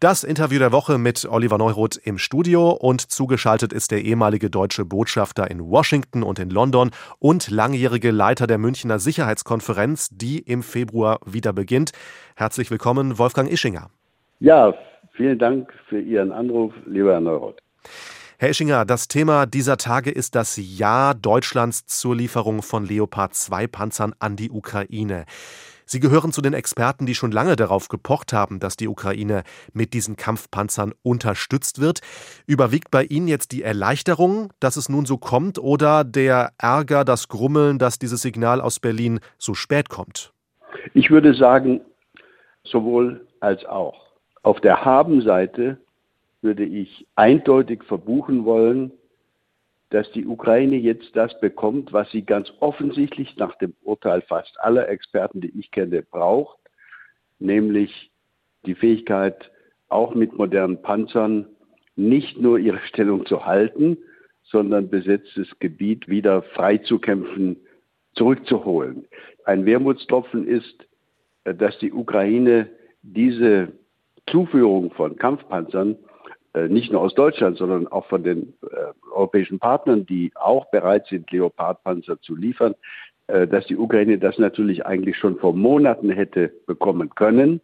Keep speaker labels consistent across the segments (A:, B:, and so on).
A: Das Interview der Woche mit Oliver Neuroth im Studio und zugeschaltet ist der ehemalige deutsche Botschafter in Washington und in London und langjährige Leiter der Münchner Sicherheitskonferenz, die im Februar wieder beginnt. Herzlich willkommen, Wolfgang Ischinger.
B: Ja, vielen Dank für Ihren Anruf, lieber Herr Neuroth.
A: Herr Ischinger, das Thema dieser Tage ist das Ja Deutschlands zur Lieferung von Leopard 2 Panzern an die Ukraine. Sie gehören zu den Experten, die schon lange darauf gepocht haben, dass die Ukraine mit diesen Kampfpanzern unterstützt wird. Überwiegt bei Ihnen jetzt die Erleichterung, dass es nun so kommt, oder der Ärger, das Grummeln, dass dieses Signal aus Berlin so spät kommt?
B: Ich würde sagen, sowohl als auch. Auf der Haben-Seite würde ich eindeutig verbuchen wollen, dass die Ukraine jetzt das bekommt, was sie ganz offensichtlich nach dem Urteil fast aller Experten, die ich kenne, braucht, nämlich die Fähigkeit, auch mit modernen Panzern nicht nur ihre Stellung zu halten, sondern besetztes Gebiet wieder freizukämpfen, zurückzuholen. Ein Wermutstropfen ist, dass die Ukraine diese Zuführung von Kampfpanzern nicht nur aus Deutschland, sondern auch von den äh, europäischen Partnern, die auch bereit sind, Leopardpanzer zu liefern, äh, dass die Ukraine das natürlich eigentlich schon vor Monaten hätte bekommen können.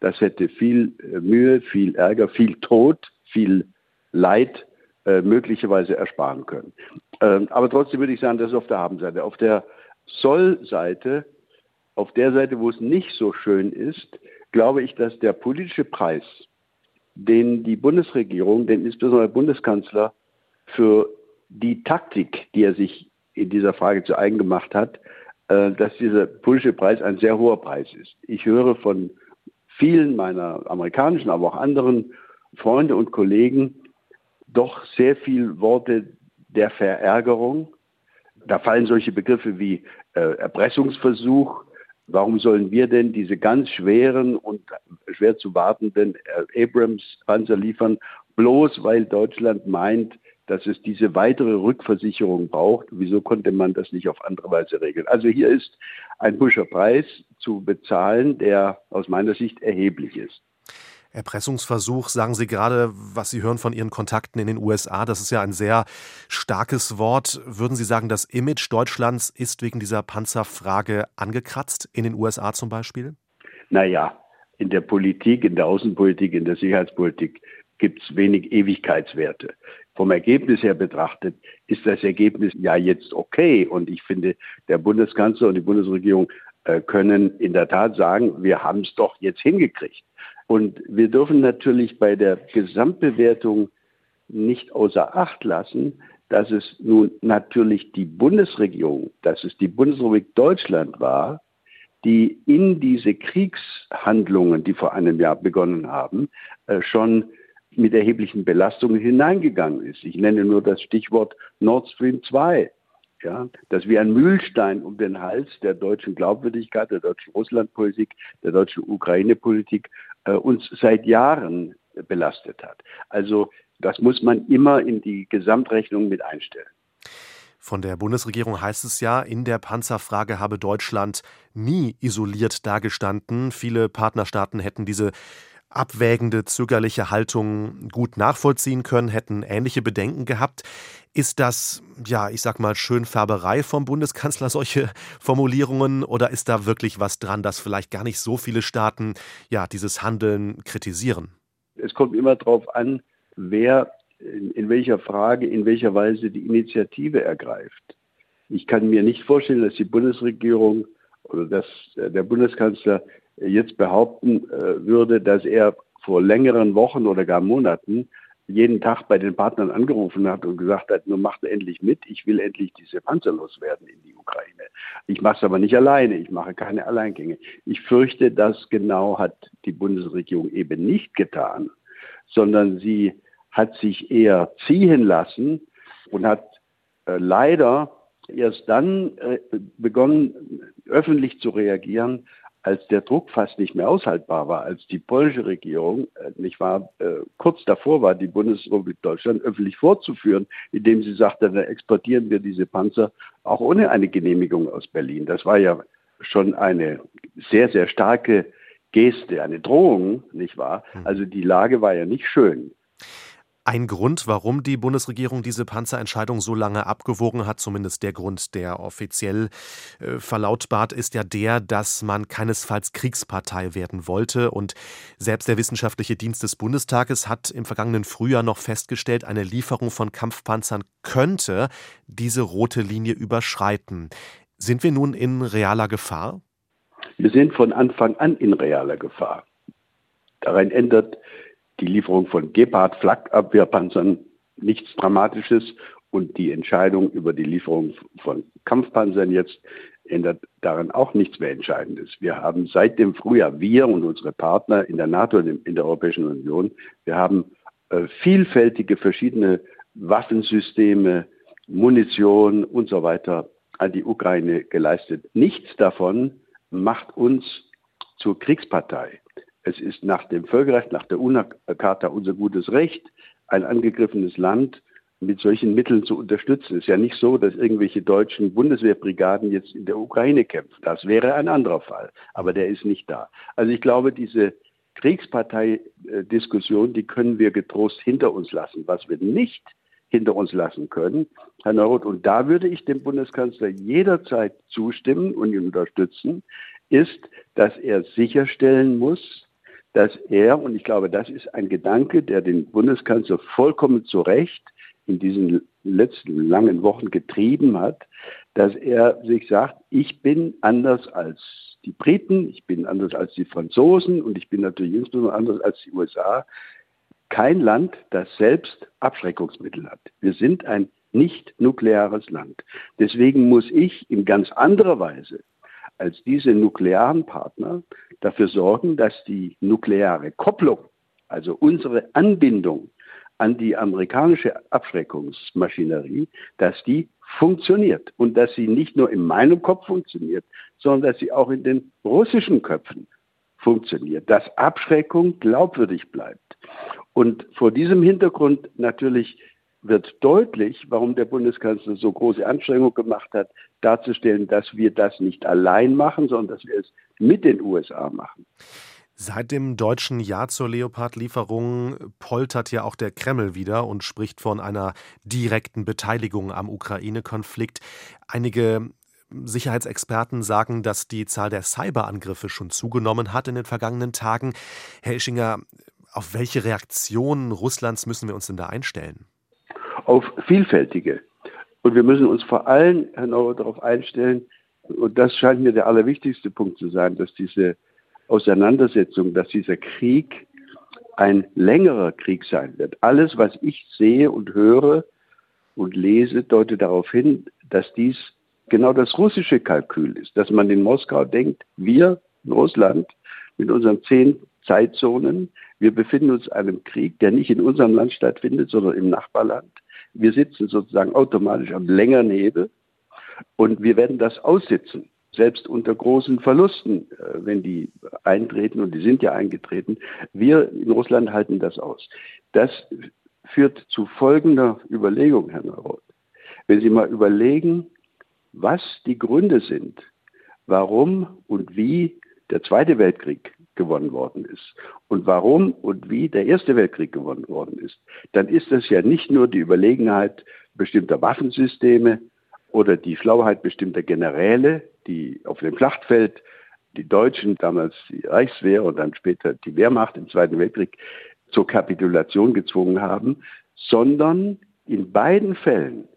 B: Das hätte viel äh, Mühe, viel Ärger, viel Tod, viel Leid äh, möglicherweise ersparen können. Ähm, aber trotzdem würde ich sagen, das ist auf der Habenseite. Auf der Sollseite, auf der Seite, wo es nicht so schön ist, glaube ich, dass der politische Preis den die Bundesregierung, den insbesondere der Bundeskanzler für die Taktik, die er sich in dieser Frage zu eigen gemacht hat, äh, dass dieser politische Preis ein sehr hoher Preis ist. Ich höre von vielen meiner amerikanischen, aber auch anderen Freunde und Kollegen doch sehr viel Worte der Verärgerung. Da fallen solche Begriffe wie äh, Erpressungsversuch, Warum sollen wir denn diese ganz schweren und schwer zu wartenden äh, Abrams-Panzer liefern, bloß weil Deutschland meint, dass es diese weitere Rückversicherung braucht? Wieso konnte man das nicht auf andere Weise regeln? Also hier ist ein Buscher Preis zu bezahlen, der aus meiner Sicht erheblich ist.
A: Erpressungsversuch, sagen Sie gerade, was Sie hören von Ihren Kontakten in den USA, das ist ja ein sehr starkes Wort. Würden Sie sagen, das Image Deutschlands ist wegen dieser Panzerfrage angekratzt, in den USA zum Beispiel?
B: Naja, in der Politik, in der Außenpolitik, in der Sicherheitspolitik gibt es wenig Ewigkeitswerte. Vom Ergebnis her betrachtet ist das Ergebnis ja jetzt okay. Und ich finde, der Bundeskanzler und die Bundesregierung äh, können in der Tat sagen, wir haben es doch jetzt hingekriegt. Und wir dürfen natürlich bei der Gesamtbewertung nicht außer Acht lassen, dass es nun natürlich die Bundesregierung, dass es die Bundesrepublik Deutschland war, die in diese Kriegshandlungen, die vor einem Jahr begonnen haben, äh, schon mit erheblichen Belastungen hineingegangen ist. Ich nenne nur das Stichwort Nord Stream 2 ja, das wie ein Mühlstein um den Hals der deutschen Glaubwürdigkeit, der deutschen Russlandpolitik, der deutschen Ukraine-Politik uns seit Jahren belastet hat. Also das muss man immer in die Gesamtrechnung mit einstellen.
A: Von der Bundesregierung heißt es ja, in der Panzerfrage habe Deutschland nie isoliert dagestanden. Viele Partnerstaaten hätten diese abwägende, zögerliche Haltung gut nachvollziehen können, hätten ähnliche Bedenken gehabt. Ist das, ja, ich sag mal, Schönfärberei vom Bundeskanzler, solche Formulierungen, oder ist da wirklich was dran, dass vielleicht gar nicht so viele Staaten ja dieses Handeln kritisieren?
B: Es kommt immer darauf an, wer in, in welcher Frage, in welcher Weise die Initiative ergreift. Ich kann mir nicht vorstellen, dass die Bundesregierung oder dass äh, der Bundeskanzler jetzt behaupten äh, würde, dass er vor längeren Wochen oder gar Monaten jeden Tag bei den Partnern angerufen hat und gesagt hat, nun macht endlich mit, ich will endlich diese Panzer loswerden in die Ukraine. Ich mache es aber nicht alleine, ich mache keine Alleingänge. Ich fürchte, das genau hat die Bundesregierung eben nicht getan, sondern sie hat sich eher ziehen lassen und hat äh, leider erst dann äh, begonnen, öffentlich zu reagieren, als der Druck fast nicht mehr aushaltbar war, als die polnische Regierung, äh, nicht wahr, äh, kurz davor war, die Bundesrepublik Deutschland öffentlich vorzuführen, indem sie sagte, dann exportieren wir diese Panzer auch ohne eine Genehmigung aus Berlin. Das war ja schon eine sehr, sehr starke Geste, eine Drohung, nicht wahr? Hm. Also die Lage war ja nicht schön.
A: Ein Grund, warum die Bundesregierung diese Panzerentscheidung so lange abgewogen hat, zumindest der Grund, der offiziell äh, verlautbart, ist ja der, dass man keinesfalls Kriegspartei werden wollte. Und selbst der Wissenschaftliche Dienst des Bundestages hat im vergangenen Frühjahr noch festgestellt, eine Lieferung von Kampfpanzern könnte diese rote Linie überschreiten. Sind wir nun in realer Gefahr?
B: Wir sind von Anfang an in realer Gefahr. Daran ändert die Lieferung von Gepard-Flakabwehrpanzern nichts Dramatisches und die Entscheidung über die Lieferung von Kampfpanzern jetzt ändert daran auch nichts mehr Entscheidendes. Wir haben seit dem Frühjahr, wir und unsere Partner in der NATO und in der Europäischen Union, wir haben äh, vielfältige verschiedene Waffensysteme, Munition und so weiter an die Ukraine geleistet. Nichts davon macht uns zur Kriegspartei. Es ist nach dem Völkerrecht, nach der UNA-Charta unser gutes Recht, ein angegriffenes Land mit solchen Mitteln zu unterstützen. Es ist ja nicht so, dass irgendwelche deutschen Bundeswehrbrigaden jetzt in der Ukraine kämpfen. Das wäre ein anderer Fall, aber der ist nicht da. Also ich glaube, diese Kriegspartei-Diskussion, die können wir getrost hinter uns lassen. Was wir nicht hinter uns lassen können, Herr Neuroth, und da würde ich dem Bundeskanzler jederzeit zustimmen und ihn unterstützen, ist, dass er sicherstellen muss, dass er, und ich glaube, das ist ein Gedanke, der den Bundeskanzler vollkommen zu Recht in diesen letzten langen Wochen getrieben hat, dass er sich sagt, ich bin anders als die Briten, ich bin anders als die Franzosen und ich bin natürlich insbesondere anders als die USA. Kein Land, das selbst Abschreckungsmittel hat. Wir sind ein nicht nukleares Land. Deswegen muss ich in ganz anderer Weise als diese nuklearen Partner dafür sorgen, dass die nukleare Kopplung, also unsere Anbindung an die amerikanische Abschreckungsmaschinerie, dass die funktioniert und dass sie nicht nur in meinem Kopf funktioniert, sondern dass sie auch in den russischen Köpfen funktioniert, dass Abschreckung glaubwürdig bleibt. Und vor diesem Hintergrund natürlich wird deutlich, warum der Bundeskanzler so große Anstrengungen gemacht hat, darzustellen, dass wir das nicht allein machen, sondern dass wir es mit den USA machen.
A: Seit dem deutschen Ja zur Leopard-Lieferung poltert ja auch der Kreml wieder und spricht von einer direkten Beteiligung am Ukraine-Konflikt. Einige Sicherheitsexperten sagen, dass die Zahl der Cyberangriffe schon zugenommen hat in den vergangenen Tagen. Herr Ischinger, auf welche Reaktionen Russlands müssen wir uns denn da einstellen?
B: Auf vielfältige. Und wir müssen uns vor allem, Herr Nauer, darauf einstellen, und das scheint mir der allerwichtigste Punkt zu sein, dass diese Auseinandersetzung, dass dieser Krieg ein längerer Krieg sein wird. Alles, was ich sehe und höre und lese, deutet darauf hin, dass dies genau das russische Kalkül ist, dass man in Moskau denkt, wir in Russland mit unseren zehn Zeitzonen, wir befinden uns in einem Krieg, der nicht in unserem Land stattfindet, sondern im Nachbarland. Wir sitzen sozusagen automatisch am längeren Hebel und wir werden das aussitzen, selbst unter großen Verlusten, äh, wenn die eintreten, und die sind ja eingetreten. Wir in Russland halten das aus. Das führt zu folgender Überlegung, Herr Neuroth. Wenn Sie mal überlegen, was die Gründe sind, warum und wie der Zweite Weltkrieg gewonnen worden ist. Und warum und wie der Erste Weltkrieg gewonnen worden ist, dann ist das ja nicht nur die Überlegenheit bestimmter Waffensysteme oder die Schlauheit bestimmter Generäle, die auf dem Schlachtfeld die Deutschen, damals die Reichswehr und dann später die Wehrmacht im Zweiten Weltkrieg zur Kapitulation gezwungen haben, sondern in beiden Fällen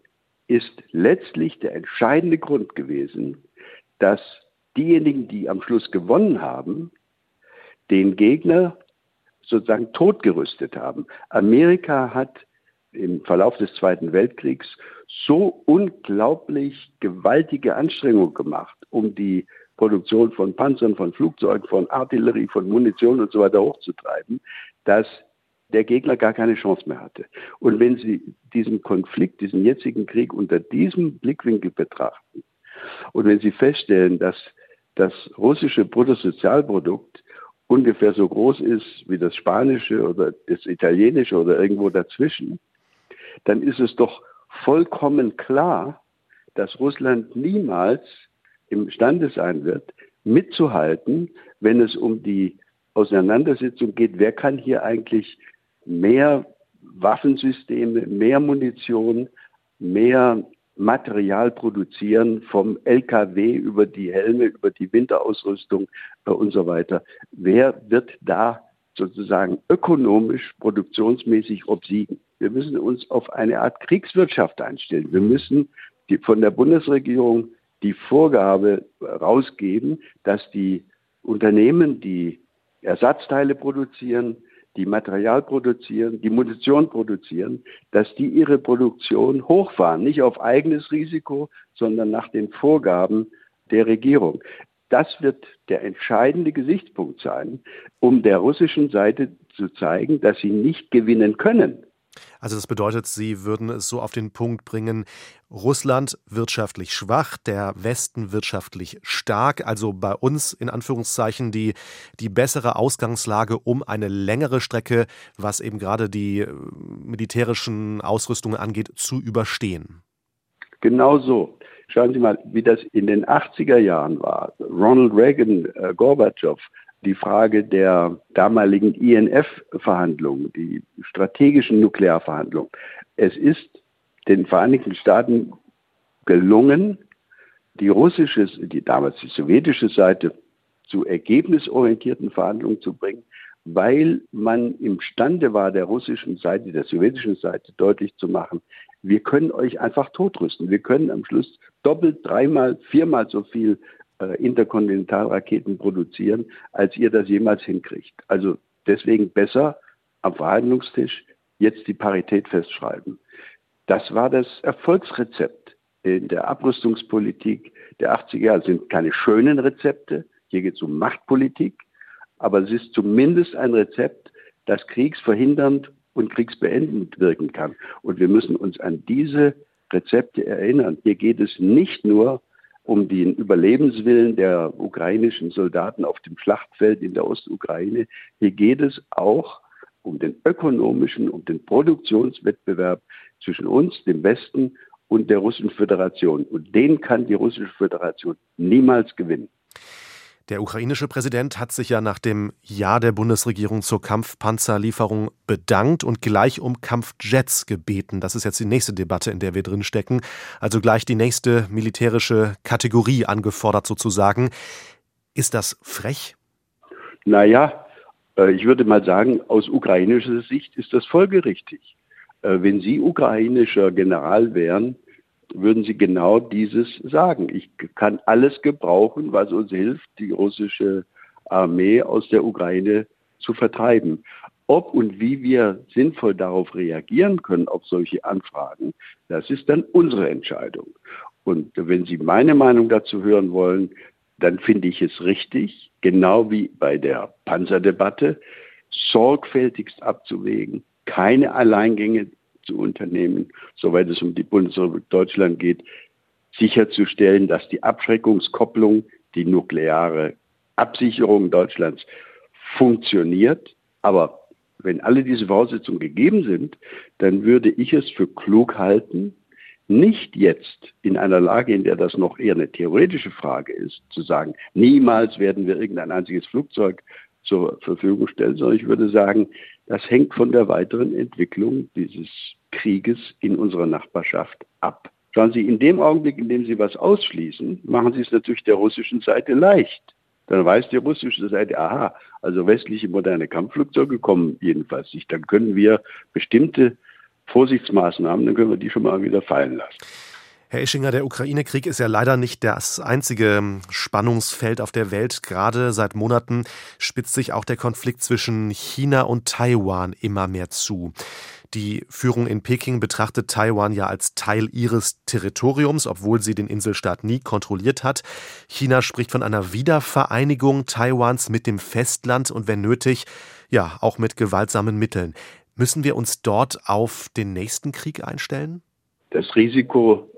B: ist letztlich der entscheidende Grund gewesen, dass diejenigen, die am Schluss gewonnen haben, den Gegner sozusagen totgerüstet haben. Amerika hat im Verlauf des Zweiten Weltkriegs so unglaublich gewaltige Anstrengungen gemacht, um die Produktion von Panzern, von Flugzeugen, von Artillerie, von Munition und so weiter hochzutreiben, dass der Gegner gar keine Chance mehr hatte. Und wenn Sie diesen Konflikt, diesen jetzigen Krieg unter diesem Blickwinkel betrachten und wenn Sie feststellen, dass das russische Bruttosozialprodukt ungefähr so groß ist wie das spanische oder das italienische oder irgendwo dazwischen, dann ist es doch vollkommen klar, dass Russland niemals imstande sein wird, mitzuhalten, wenn es um die Auseinandersetzung geht, wer kann hier eigentlich mehr Waffensysteme, mehr Munition, mehr Material produzieren, vom LKW über die Helme, über die Winterausrüstung äh, und so weiter. Wer wird da sozusagen ökonomisch, produktionsmäßig obsiegen? Wir müssen uns auf eine Art Kriegswirtschaft einstellen. Wir müssen die, von der Bundesregierung die Vorgabe rausgeben, dass die Unternehmen, die Ersatzteile produzieren, die Material produzieren, die Munition produzieren, dass die ihre Produktion hochfahren, nicht auf eigenes Risiko, sondern nach den Vorgaben der Regierung. Das wird der entscheidende Gesichtspunkt sein, um der russischen Seite zu zeigen, dass sie nicht gewinnen können.
A: Also das bedeutet, Sie würden es so auf den Punkt bringen, Russland wirtschaftlich schwach, der Westen wirtschaftlich stark, also bei uns in Anführungszeichen die, die bessere Ausgangslage, um eine längere Strecke, was eben gerade die äh, militärischen Ausrüstungen angeht, zu überstehen.
B: Genau so. Schauen Sie mal, wie das in den 80er Jahren war. Ronald Reagan, äh, Gorbatschow die Frage der damaligen INF-Verhandlungen, die strategischen Nuklearverhandlungen. Es ist den Vereinigten Staaten gelungen, die russische, die damals die sowjetische Seite zu ergebnisorientierten Verhandlungen zu bringen, weil man imstande war, der russischen Seite, der sowjetischen Seite deutlich zu machen, wir können euch einfach totrüsten. Wir können am Schluss doppelt, dreimal, viermal so viel Interkontinentalraketen produzieren, als ihr das jemals hinkriegt. Also deswegen besser am Verhandlungstisch jetzt die Parität festschreiben. Das war das Erfolgsrezept in der Abrüstungspolitik der 80er Jahre. Es sind keine schönen Rezepte, hier geht es um Machtpolitik, aber es ist zumindest ein Rezept, das kriegsverhindernd und kriegsbeendend wirken kann. Und wir müssen uns an diese Rezepte erinnern. Hier geht es nicht nur um den Überlebenswillen der ukrainischen Soldaten auf dem Schlachtfeld in der Ostukraine. Hier geht es auch um den ökonomischen, um den Produktionswettbewerb zwischen uns, dem Westen und der Russischen Föderation. Und den kann die Russische Föderation niemals gewinnen.
A: Der ukrainische Präsident hat sich ja nach dem Ja der Bundesregierung zur Kampfpanzerlieferung bedankt und gleich um Kampfjets gebeten. Das ist jetzt die nächste Debatte, in der wir drinstecken. Also gleich die nächste militärische Kategorie angefordert sozusagen. Ist das frech?
B: Naja, äh, ich würde mal sagen, aus ukrainischer Sicht ist das folgerichtig. Äh, wenn Sie ukrainischer General wären, würden sie genau dieses sagen. Ich kann alles gebrauchen, was uns hilft, die russische Armee aus der Ukraine zu vertreiben. Ob und wie wir sinnvoll darauf reagieren können, auf solche Anfragen, das ist dann unsere Entscheidung. Und wenn Sie meine Meinung dazu hören wollen, dann finde ich es richtig, genau wie bei der Panzerdebatte, sorgfältigst abzuwägen, keine Alleingänge zu unternehmen, soweit es um die Bundesrepublik Deutschland geht, sicherzustellen, dass die Abschreckungskopplung, die nukleare Absicherung Deutschlands funktioniert. Aber wenn alle diese Voraussetzungen gegeben sind, dann würde ich es für klug halten, nicht jetzt in einer Lage, in der das noch eher eine theoretische Frage ist, zu sagen, niemals werden wir irgendein einziges Flugzeug zur Verfügung stellen, sondern ich würde sagen, das hängt von der weiteren Entwicklung dieses Krieges in unserer Nachbarschaft ab. Schauen Sie, in dem Augenblick, in dem Sie was ausschließen, machen Sie es natürlich der russischen Seite leicht. Dann weiß die russische Seite, aha, also westliche moderne Kampfflugzeuge kommen jedenfalls nicht. Dann können wir bestimmte Vorsichtsmaßnahmen, dann können wir die schon mal wieder fallen lassen.
A: Herr Ischinger, der Ukraine-Krieg ist ja leider nicht das einzige Spannungsfeld auf der Welt. Gerade seit Monaten spitzt sich auch der Konflikt zwischen China und Taiwan immer mehr zu. Die Führung in Peking betrachtet Taiwan ja als Teil ihres Territoriums, obwohl sie den Inselstaat nie kontrolliert hat. China spricht von einer Wiedervereinigung Taiwans mit dem Festland und wenn nötig, ja, auch mit gewaltsamen Mitteln. Müssen wir uns dort auf den nächsten Krieg einstellen?
B: Das Risiko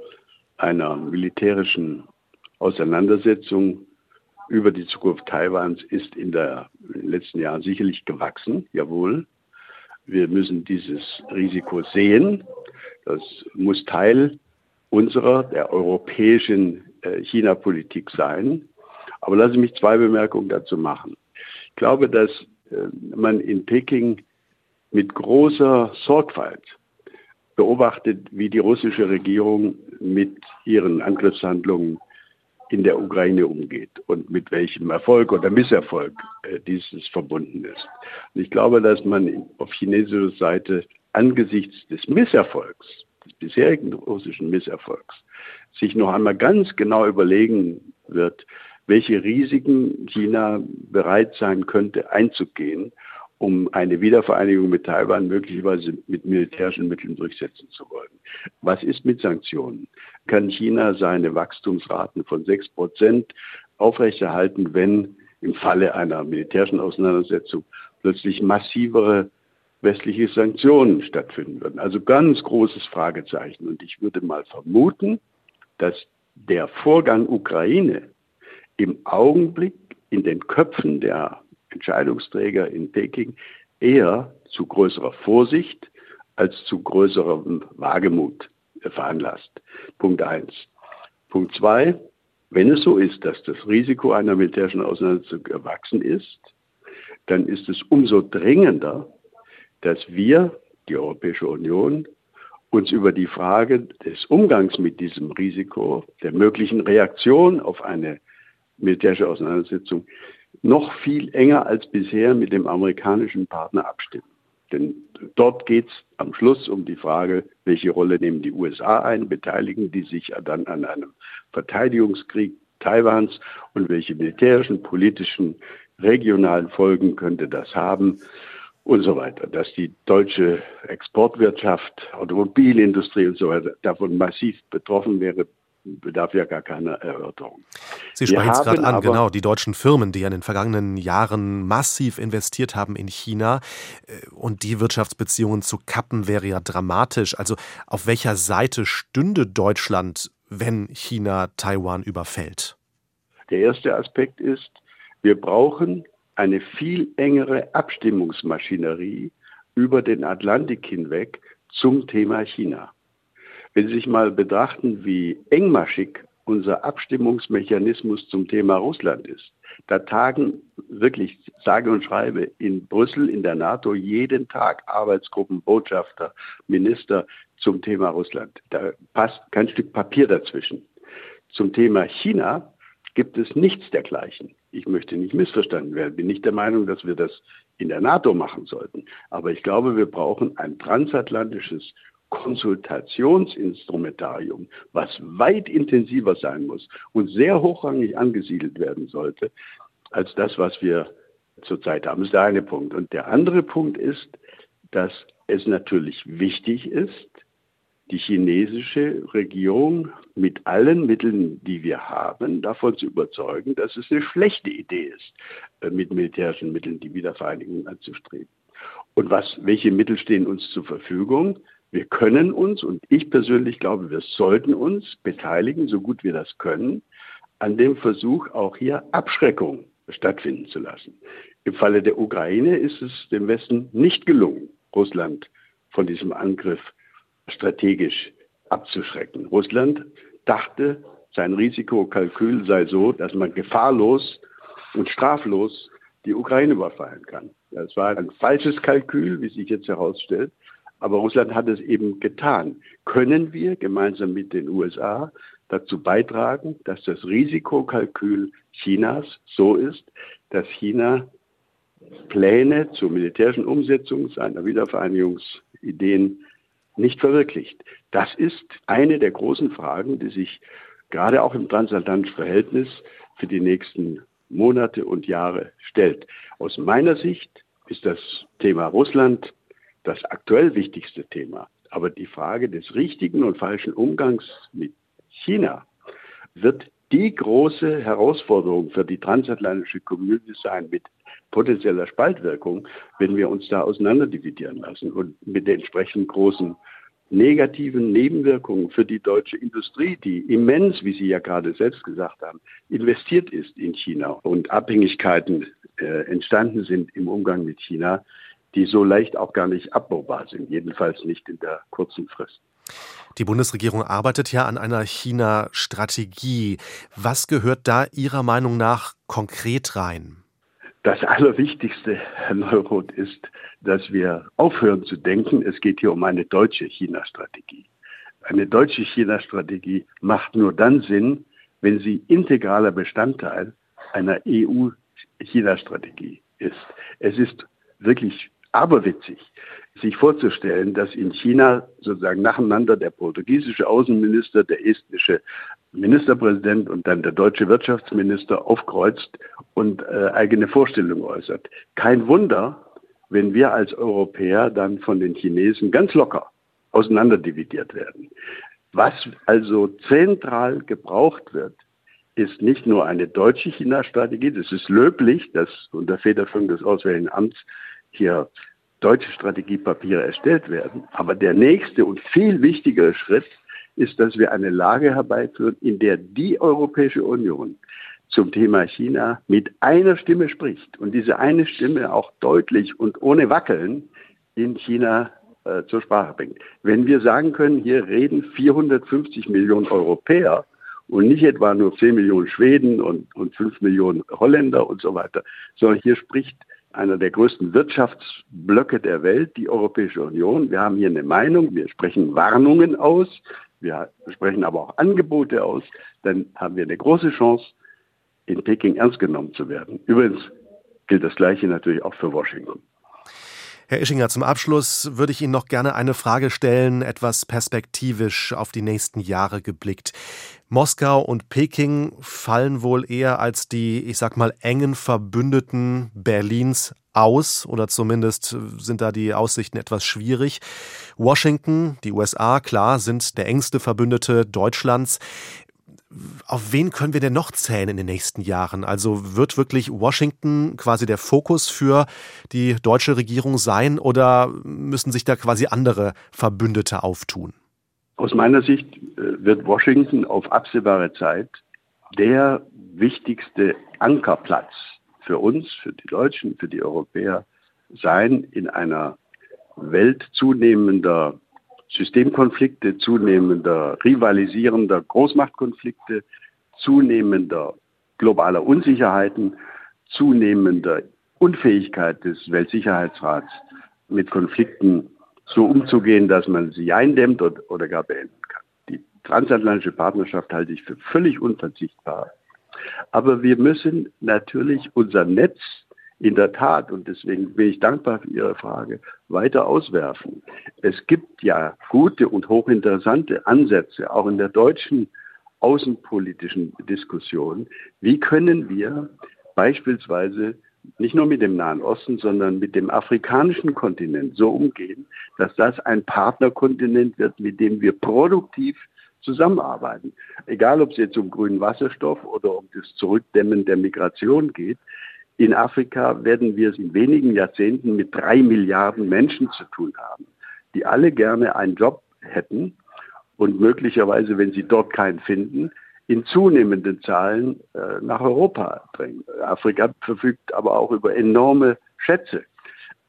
B: einer militärischen Auseinandersetzung über die Zukunft Taiwans ist in, der, in den letzten Jahren sicherlich gewachsen, jawohl. Wir müssen dieses Risiko sehen. Das muss Teil unserer, der europäischen äh, China-Politik sein. Aber lassen Sie mich zwei Bemerkungen dazu machen. Ich glaube, dass äh, man in Peking mit großer Sorgfalt beobachtet, wie die russische Regierung mit ihren Angriffshandlungen in der Ukraine umgeht und mit welchem Erfolg oder Misserfolg äh, dieses verbunden ist. Und ich glaube, dass man auf chinesischer Seite angesichts des Misserfolgs, des bisherigen russischen Misserfolgs, sich noch einmal ganz genau überlegen wird, welche Risiken China bereit sein könnte einzugehen, um eine Wiedervereinigung mit Taiwan möglicherweise mit militärischen Mitteln durchsetzen zu wollen. Was ist mit Sanktionen? Kann China seine Wachstumsraten von sechs Prozent aufrechterhalten, wenn im Falle einer militärischen Auseinandersetzung plötzlich massivere westliche Sanktionen stattfinden würden? Also ganz großes Fragezeichen. Und ich würde mal vermuten, dass der Vorgang Ukraine im Augenblick in den Köpfen der Entscheidungsträger in Peking eher zu größerer Vorsicht als zu größerem Wagemut veranlasst. Punkt eins. Punkt zwei, wenn es so ist, dass das Risiko einer militärischen Auseinandersetzung erwachsen ist, dann ist es umso dringender, dass wir, die Europäische Union, uns über die Frage des Umgangs mit diesem Risiko, der möglichen Reaktion auf eine militärische Auseinandersetzung noch viel enger als bisher mit dem amerikanischen Partner abstimmen. Denn dort geht es am Schluss um die Frage, welche Rolle nehmen die USA ein, beteiligen die sich dann an einem Verteidigungskrieg Taiwans und welche militärischen, politischen, regionalen Folgen könnte das haben und so weiter. Dass die deutsche Exportwirtschaft, Automobilindustrie und so weiter davon massiv betroffen wäre, bedarf ja gar keiner Erörterung.
A: Sie sprechen es gerade an, genau, die deutschen Firmen, die ja in den vergangenen Jahren massiv investiert haben in China äh, und die Wirtschaftsbeziehungen zu kappen wäre ja dramatisch. Also auf welcher Seite stünde Deutschland, wenn China Taiwan überfällt?
B: Der erste Aspekt ist, wir brauchen eine viel engere Abstimmungsmaschinerie über den Atlantik hinweg zum Thema China. Wenn Sie sich mal betrachten, wie engmaschig unser Abstimmungsmechanismus zum Thema Russland ist, da tagen wirklich, sage und schreibe, in Brüssel, in der NATO jeden Tag Arbeitsgruppen, Botschafter, Minister zum Thema Russland. Da passt kein Stück Papier dazwischen. Zum Thema China gibt es nichts dergleichen. Ich möchte nicht missverstanden werden, bin nicht der Meinung, dass wir das in der NATO machen sollten. Aber ich glaube, wir brauchen ein transatlantisches Konsultationsinstrumentarium, was weit intensiver sein muss und sehr hochrangig angesiedelt werden sollte, als das, was wir zurzeit haben. Das ist der eine Punkt. Und der andere Punkt ist, dass es natürlich wichtig ist, die chinesische Regierung mit allen Mitteln, die wir haben, davon zu überzeugen, dass es eine schlechte Idee ist, äh, mit militärischen Mitteln die Wiedervereinigung anzustreben. Und was, welche Mittel stehen uns zur Verfügung? Wir können uns, und ich persönlich glaube, wir sollten uns beteiligen, so gut wir das können, an dem Versuch, auch hier Abschreckung stattfinden zu lassen. Im Falle der Ukraine ist es dem Westen nicht gelungen, Russland von diesem Angriff strategisch abzuschrecken. Russland dachte, sein Risikokalkül sei so, dass man gefahrlos und straflos die Ukraine überfallen kann. Das war ein falsches Kalkül, wie sich jetzt herausstellt. Aber Russland hat es eben getan. Können wir gemeinsam mit den USA dazu beitragen, dass das Risikokalkül Chinas so ist, dass China Pläne zur militärischen Umsetzung seiner Wiedervereinigungsideen nicht verwirklicht. Das ist eine der großen Fragen, die sich gerade auch im transatlantischen Verhältnis für die nächsten Monate und Jahre stellt. Aus meiner Sicht ist das Thema Russland das aktuell wichtigste Thema. Aber die Frage des richtigen und falschen Umgangs mit China wird die große Herausforderung für die transatlantische Community sein mit potenzieller Spaltwirkung, wenn wir uns da auseinanderdividieren lassen und mit den entsprechend großen negativen Nebenwirkungen für die deutsche Industrie, die immens, wie Sie ja gerade selbst gesagt haben, investiert ist in China und Abhängigkeiten äh, entstanden sind im Umgang mit China, die so leicht auch gar nicht abbaubar sind, jedenfalls nicht in der kurzen Frist.
A: Die Bundesregierung arbeitet ja an einer China-Strategie. Was gehört da Ihrer Meinung nach konkret rein?
B: Das Allerwichtigste, Herr Neuroth, ist, dass wir aufhören zu denken, es geht hier um eine deutsche China-Strategie. Eine deutsche China-Strategie macht nur dann Sinn, wenn sie integraler Bestandteil einer EU-China-Strategie ist. Es ist wirklich aberwitzig, sich vorzustellen, dass in China sozusagen nacheinander der portugiesische Außenminister, der estnische Ministerpräsident und dann der deutsche Wirtschaftsminister aufkreuzt und äh, eigene Vorstellungen äußert. Kein Wunder, wenn wir als Europäer dann von den Chinesen ganz locker auseinanderdividiert werden. Was also zentral gebraucht wird, ist nicht nur eine deutsche China-Strategie, das ist löblich, dass unter Federführung des Auswärtigen Amts hier deutsche Strategiepapiere erstellt werden. Aber der nächste und viel wichtigere Schritt ist, dass wir eine Lage herbeiführen, in der die Europäische Union zum Thema China mit einer Stimme spricht und diese eine Stimme auch deutlich und ohne Wackeln in China äh, zur Sprache bringt. Wenn wir sagen können, hier reden 450 Millionen Europäer und nicht etwa nur 10 Millionen Schweden und, und 5 Millionen Holländer und so weiter, sondern hier spricht einer der größten Wirtschaftsblöcke der Welt, die Europäische Union. Wir haben hier eine Meinung, wir sprechen Warnungen aus, wir sprechen aber auch Angebote aus, dann haben wir eine große Chance, in Peking ernst genommen zu werden. Übrigens gilt das Gleiche natürlich auch für Washington.
A: Herr Ischinger, zum Abschluss würde ich Ihnen noch gerne eine Frage stellen, etwas perspektivisch auf die nächsten Jahre geblickt. Moskau und Peking fallen wohl eher als die, ich sag mal, engen Verbündeten Berlins aus oder zumindest sind da die Aussichten etwas schwierig. Washington, die USA, klar, sind der engste Verbündete Deutschlands auf wen können wir denn noch zählen in den nächsten Jahren? Also wird wirklich Washington quasi der Fokus für die deutsche Regierung sein oder müssen sich da quasi andere Verbündete auftun?
B: Aus meiner Sicht äh, wird Washington auf absehbare Zeit der wichtigste Ankerplatz für uns, für die Deutschen, für die Europäer sein in einer Welt zunehmender Systemkonflikte, zunehmender rivalisierender Großmachtkonflikte, zunehmender globaler Unsicherheiten, zunehmender Unfähigkeit des Weltsicherheitsrats mit Konflikten so umzugehen, dass man sie eindämmt oder gar beenden kann. Die transatlantische Partnerschaft halte ich für völlig unverzichtbar. Aber wir müssen natürlich unser Netz in der Tat, und deswegen bin ich dankbar für Ihre Frage, weiter auswerfen. Es gibt ja gute und hochinteressante Ansätze, auch in der deutschen außenpolitischen Diskussion. Wie können wir beispielsweise nicht nur mit dem Nahen Osten, sondern mit dem afrikanischen Kontinent so umgehen, dass das ein Partnerkontinent wird, mit dem wir produktiv zusammenarbeiten. Egal, ob es jetzt um grünen Wasserstoff oder um das Zurückdämmen der Migration geht. In Afrika werden wir es in wenigen Jahrzehnten mit drei Milliarden Menschen zu tun haben, die alle gerne einen Job hätten und möglicherweise, wenn sie dort keinen finden, in zunehmenden Zahlen äh, nach Europa drängen. Afrika verfügt aber auch über enorme Schätze.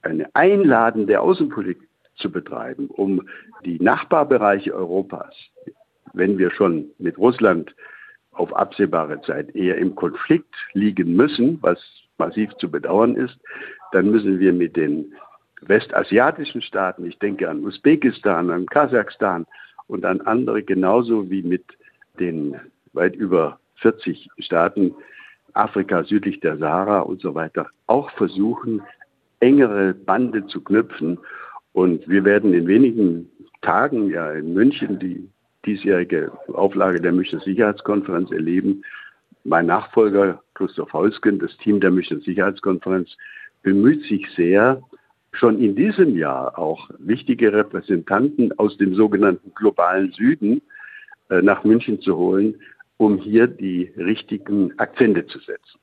B: Eine einladende Außenpolitik zu betreiben, um die Nachbarbereiche Europas, wenn wir schon mit Russland auf absehbare Zeit eher im Konflikt liegen müssen, was massiv zu bedauern ist, dann müssen wir mit den westasiatischen Staaten, ich denke an Usbekistan, an Kasachstan und an andere genauso wie mit den weit über 40 Staaten Afrika südlich der Sahara und so weiter auch versuchen, engere Bande zu knüpfen. Und wir werden in wenigen Tagen ja in München die diesjährige Auflage der Münchner Sicherheitskonferenz erleben. Mein Nachfolger Christoph Holzgen, das Team der Münchner Sicherheitskonferenz, bemüht sich sehr, schon in diesem Jahr auch wichtige Repräsentanten aus dem sogenannten globalen Süden äh, nach München zu holen, um hier die richtigen Akzente zu setzen.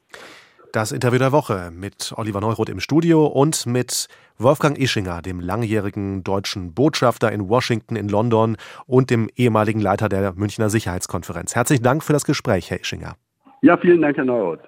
A: Das Interview der Woche mit Oliver Neuroth im Studio und mit Wolfgang Ischinger, dem langjährigen deutschen Botschafter in Washington, in London und dem ehemaligen Leiter der Münchner Sicherheitskonferenz. Herzlichen Dank für das Gespräch, Herr Ischinger.
B: Ja, vielen Dank, Herr Neuroth.